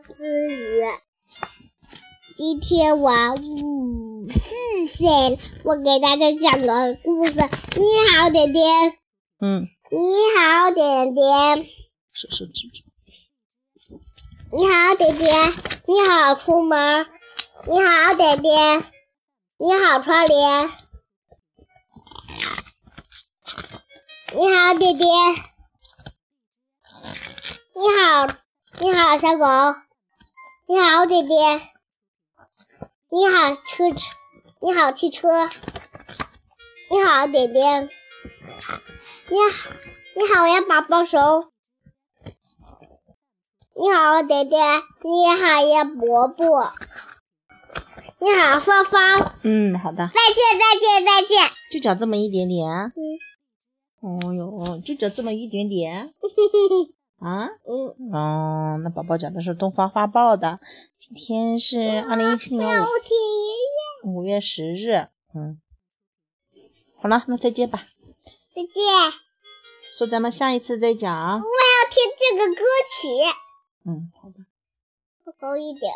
思雨，今天我五四岁，我给大家讲个故事。你好，点点。嗯，你好，点点。是是是是。你好，点点。你好，出门。你好，点点。你好，窗帘。你好，点点。你好，你好，小狗。你好，点点。你好，车车。你好，汽车。你好，点点。你好，你好呀，宝宝熊。你好，点点。你好呀，伯伯。你好，芳芳。嗯，好的。再见，再见，再见。就讲这么一点点。嗯。哦哟，就讲这么一点点。啊？嗯。哦，那宝宝讲的是东方花报的。今天是二零一七年五五月十日。嗯。好了，那再见吧。再见。说咱们下一次再讲。我要听这个歌曲。嗯，好的。高一点。